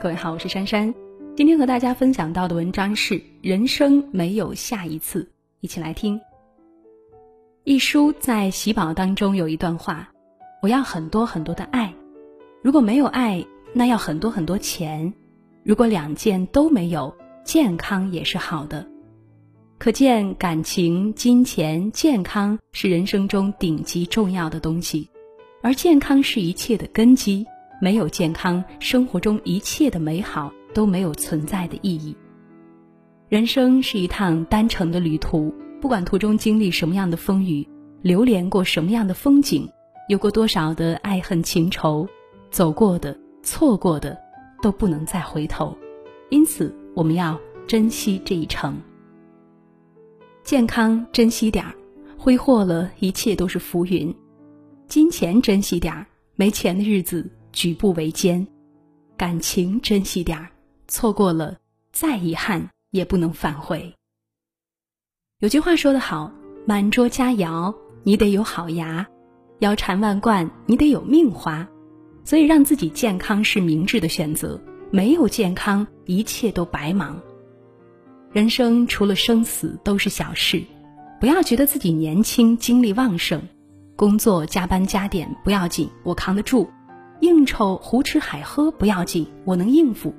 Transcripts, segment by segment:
各位好，我是珊珊。今天和大家分享到的文章是《人生没有下一次》，一起来听。一书在喜宝当中有一段话：我要很多很多的爱，如果没有爱，那要很多很多钱；如果两件都没有，健康也是好的。可见，感情、金钱、健康是人生中顶级重要的东西，而健康是一切的根基。没有健康，生活中一切的美好都没有存在的意义。人生是一趟单程的旅途，不管途中经历什么样的风雨，流连过什么样的风景，有过多少的爱恨情仇，走过的、错过的，都不能再回头。因此，我们要珍惜这一程。健康珍惜点儿，挥霍了一切都是浮云；金钱珍惜点儿，没钱的日子。举步维艰，感情珍惜点儿，错过了再遗憾也不能反悔。有句话说得好：满桌佳肴，你得有好牙；腰缠万贯，你得有命花。所以，让自己健康是明智的选择。没有健康，一切都白忙。人生除了生死都是小事，不要觉得自己年轻、精力旺盛，工作加班加点不要紧，我扛得住。应酬胡吃海喝不要紧，我能应付；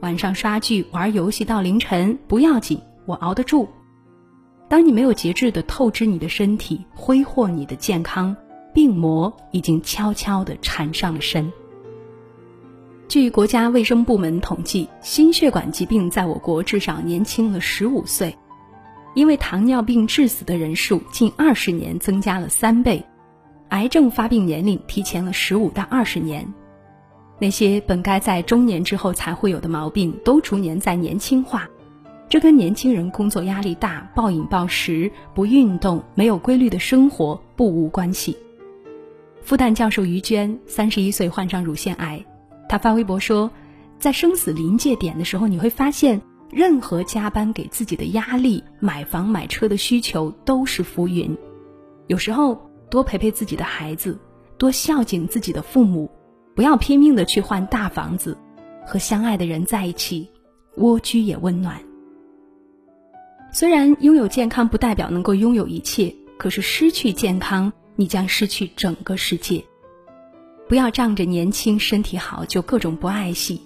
晚上刷剧玩游戏到凌晨不要紧，我熬得住。当你没有节制的透支你的身体，挥霍你的健康，病魔已经悄悄地缠上了身。据国家卫生部门统计，心血管疾病在我国至少年轻了十五岁，因为糖尿病致死的人数近二十年增加了三倍。癌症发病年龄提前了十五到二十年，那些本该在中年之后才会有的毛病，都逐年在年轻化。这跟年轻人工作压力大、暴饮暴食、不运动、没有规律的生活不无关系。复旦教授于娟三十一岁患上乳腺癌，她发微博说，在生死临界点的时候，你会发现，任何加班给自己的压力、买房买车的需求都是浮云。有时候。多陪陪自己的孩子，多孝敬自己的父母，不要拼命的去换大房子，和相爱的人在一起，蜗居也温暖。虽然拥有健康不代表能够拥有一切，可是失去健康，你将失去整个世界。不要仗着年轻身体好就各种不爱惜，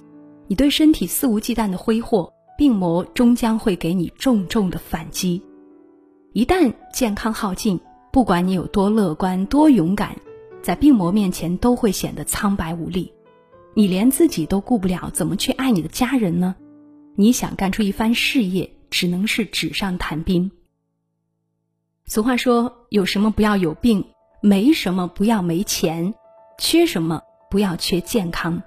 你对身体肆无忌惮的挥霍，病魔终将会给你重重的反击。一旦健康耗尽。不管你有多乐观、多勇敢，在病魔面前都会显得苍白无力。你连自己都顾不了，怎么去爱你的家人呢？你想干出一番事业，只能是纸上谈兵。俗话说：“有什么不要有病，没什么不要没钱，缺什么不要缺健康。”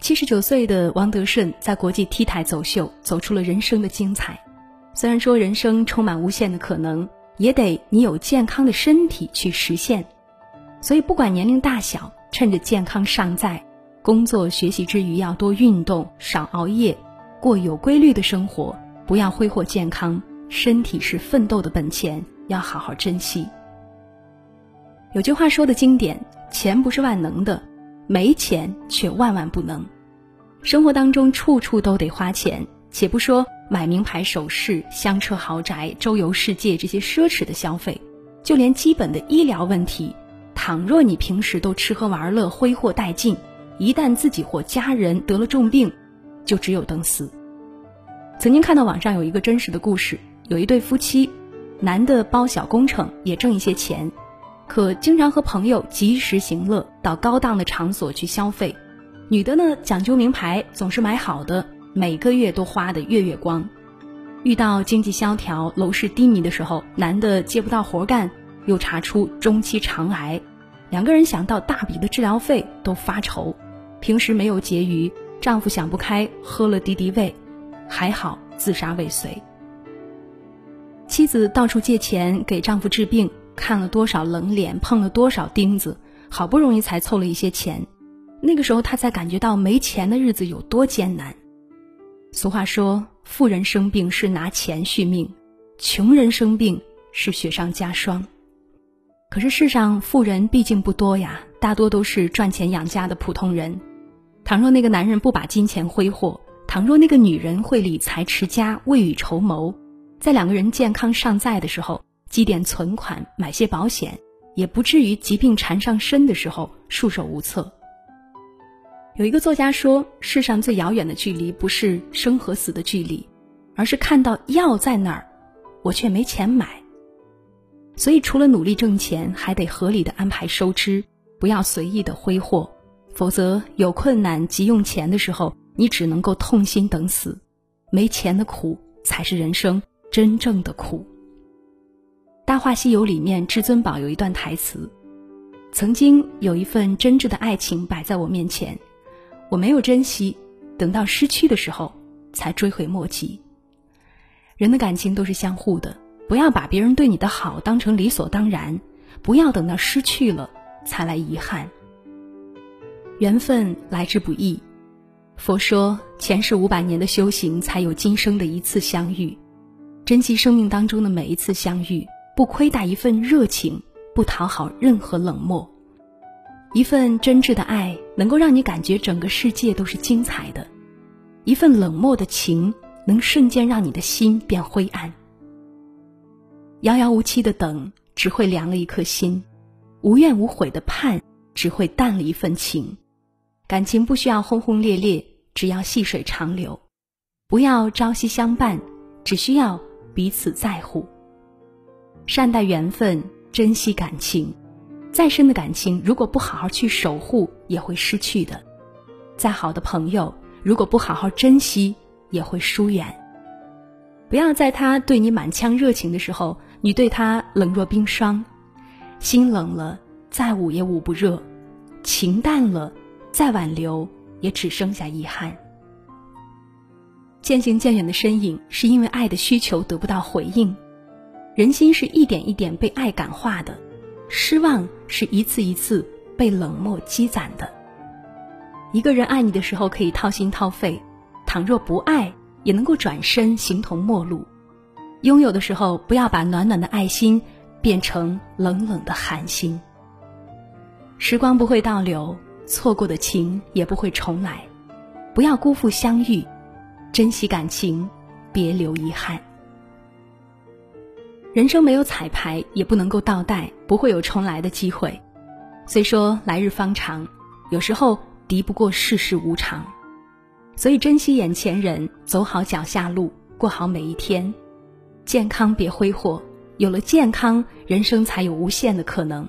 七十九岁的王德顺在国际 T 台走秀，走出了人生的精彩。虽然说人生充满无限的可能。也得你有健康的身体去实现，所以不管年龄大小，趁着健康尚在，工作学习之余要多运动，少熬夜，过有规律的生活，不要挥霍健康。身体是奋斗的本钱，要好好珍惜。有句话说的经典：钱不是万能的，没钱却万万不能。生活当中处处都得花钱，且不说。买名牌首饰、香车豪宅、周游世界这些奢侈的消费，就连基本的医疗问题，倘若你平时都吃喝玩乐、挥霍殆尽，一旦自己或家人得了重病，就只有等死。曾经看到网上有一个真实的故事，有一对夫妻，男的包小工程也挣一些钱，可经常和朋友及时行乐，到高档的场所去消费；女的呢讲究名牌，总是买好的。每个月都花的月月光，遇到经济萧条、楼市低迷的时候，男的接不到活干，又查出中期肠癌，两个人想到大笔的治疗费都发愁，平时没有结余，丈夫想不开喝了敌敌畏，还好自杀未遂。妻子到处借钱给丈夫治病，看了多少冷脸，碰了多少钉子，好不容易才凑了一些钱，那个时候她才感觉到没钱的日子有多艰难。俗话说：“富人生病是拿钱续命，穷人生病是雪上加霜。”可是世上富人毕竟不多呀，大多都是赚钱养家的普通人。倘若那个男人不把金钱挥霍，倘若那个女人会理财持家、未雨绸缪，在两个人健康尚在的时候，积点存款，买些保险，也不至于疾病缠上身的时候束手无策。有一个作家说，世上最遥远的距离，不是生和死的距离，而是看到药在那儿，我却没钱买。所以，除了努力挣钱，还得合理的安排收支，不要随意的挥霍。否则，有困难急用钱的时候，你只能够痛心等死。没钱的苦才是人生真正的苦。《大话西游》里面，至尊宝有一段台词：“曾经有一份真挚的爱情摆在我面前，我没有珍惜，等到失去的时候才追悔莫及。”人的感情都是相互的，不要把别人对你的好当成理所当然，不要等到失去了才来遗憾。缘分来之不易，佛说前世五百年的修行才有今生的一次相遇。珍惜生命当中的每一次相遇，不亏待一份热情，不讨好任何冷漠。一份真挚的爱能够让你感觉整个世界都是精彩的，一份冷漠的情能瞬间让你的心变灰暗。遥遥无期的等只会凉了一颗心，无怨无悔的盼只会淡了一份情。感情不需要轰轰烈烈，只要细水长流；不要朝夕相伴，只需要彼此在乎。善待缘分，珍惜感情。再深的感情，如果不好好去守护，也会失去的；再好的朋友，如果不好好珍惜，也会疏远。不要在他对你满腔热情的时候，你对他冷若冰霜。心冷了，再捂也捂不热；情淡了。再挽留，也只剩下遗憾。渐行渐远的身影，是因为爱的需求得不到回应。人心是一点一点被爱感化的，失望是一次一次被冷漠积攒的。一个人爱你的时候可以掏心掏肺，倘若不爱，也能够转身形同陌路。拥有的时候，不要把暖暖的爱心变成冷冷的寒心。时光不会倒流。错过的情也不会重来，不要辜负相遇，珍惜感情，别留遗憾。人生没有彩排，也不能够倒带，不会有重来的机会。虽说来日方长，有时候敌不过世事无常，所以珍惜眼前人，走好脚下路，过好每一天。健康别挥霍，有了健康，人生才有无限的可能。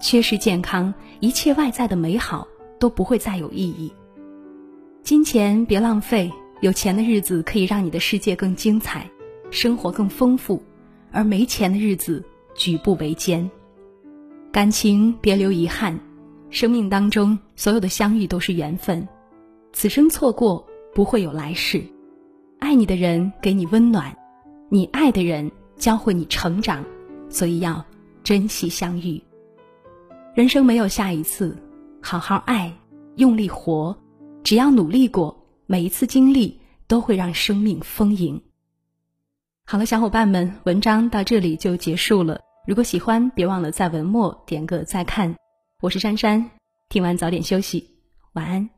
缺失健康，一切外在的美好都不会再有意义。金钱别浪费，有钱的日子可以让你的世界更精彩，生活更丰富；而没钱的日子举步维艰。感情别留遗憾，生命当中所有的相遇都是缘分，此生错过不会有来世。爱你的人给你温暖，你爱的人教会你成长，所以要珍惜相遇。人生没有下一次，好好爱，用力活，只要努力过，每一次经历都会让生命丰盈。好了，小伙伴们，文章到这里就结束了。如果喜欢，别忘了在文末点个再看。我是珊珊，听完早点休息，晚安。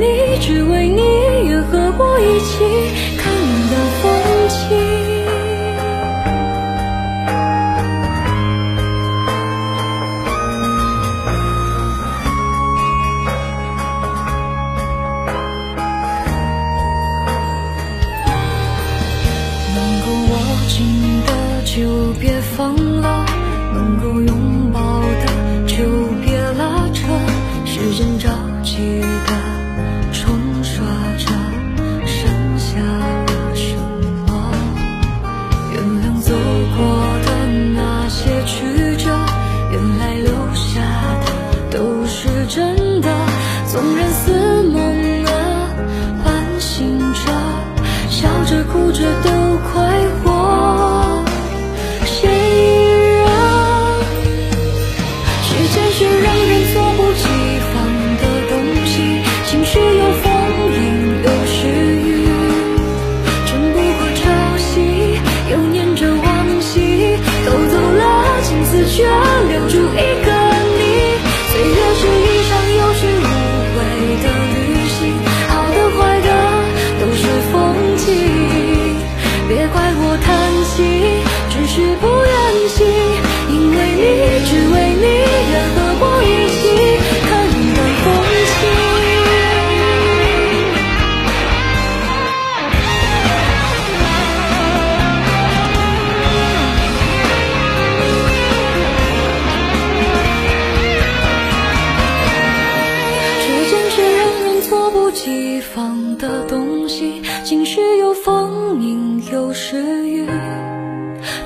你只为你也和我一起看云淡风轻。能够握紧的就别放。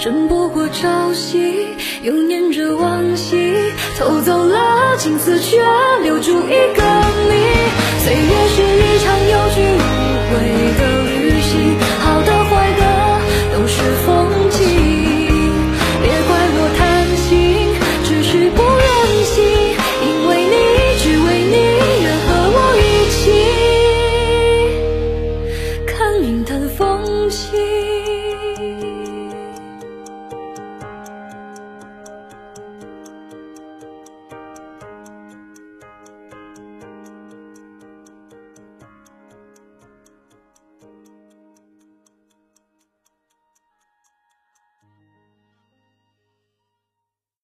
争不过朝夕，又念着往昔，偷走了青丝，却留住一个你。岁月是一场有去无回的旅。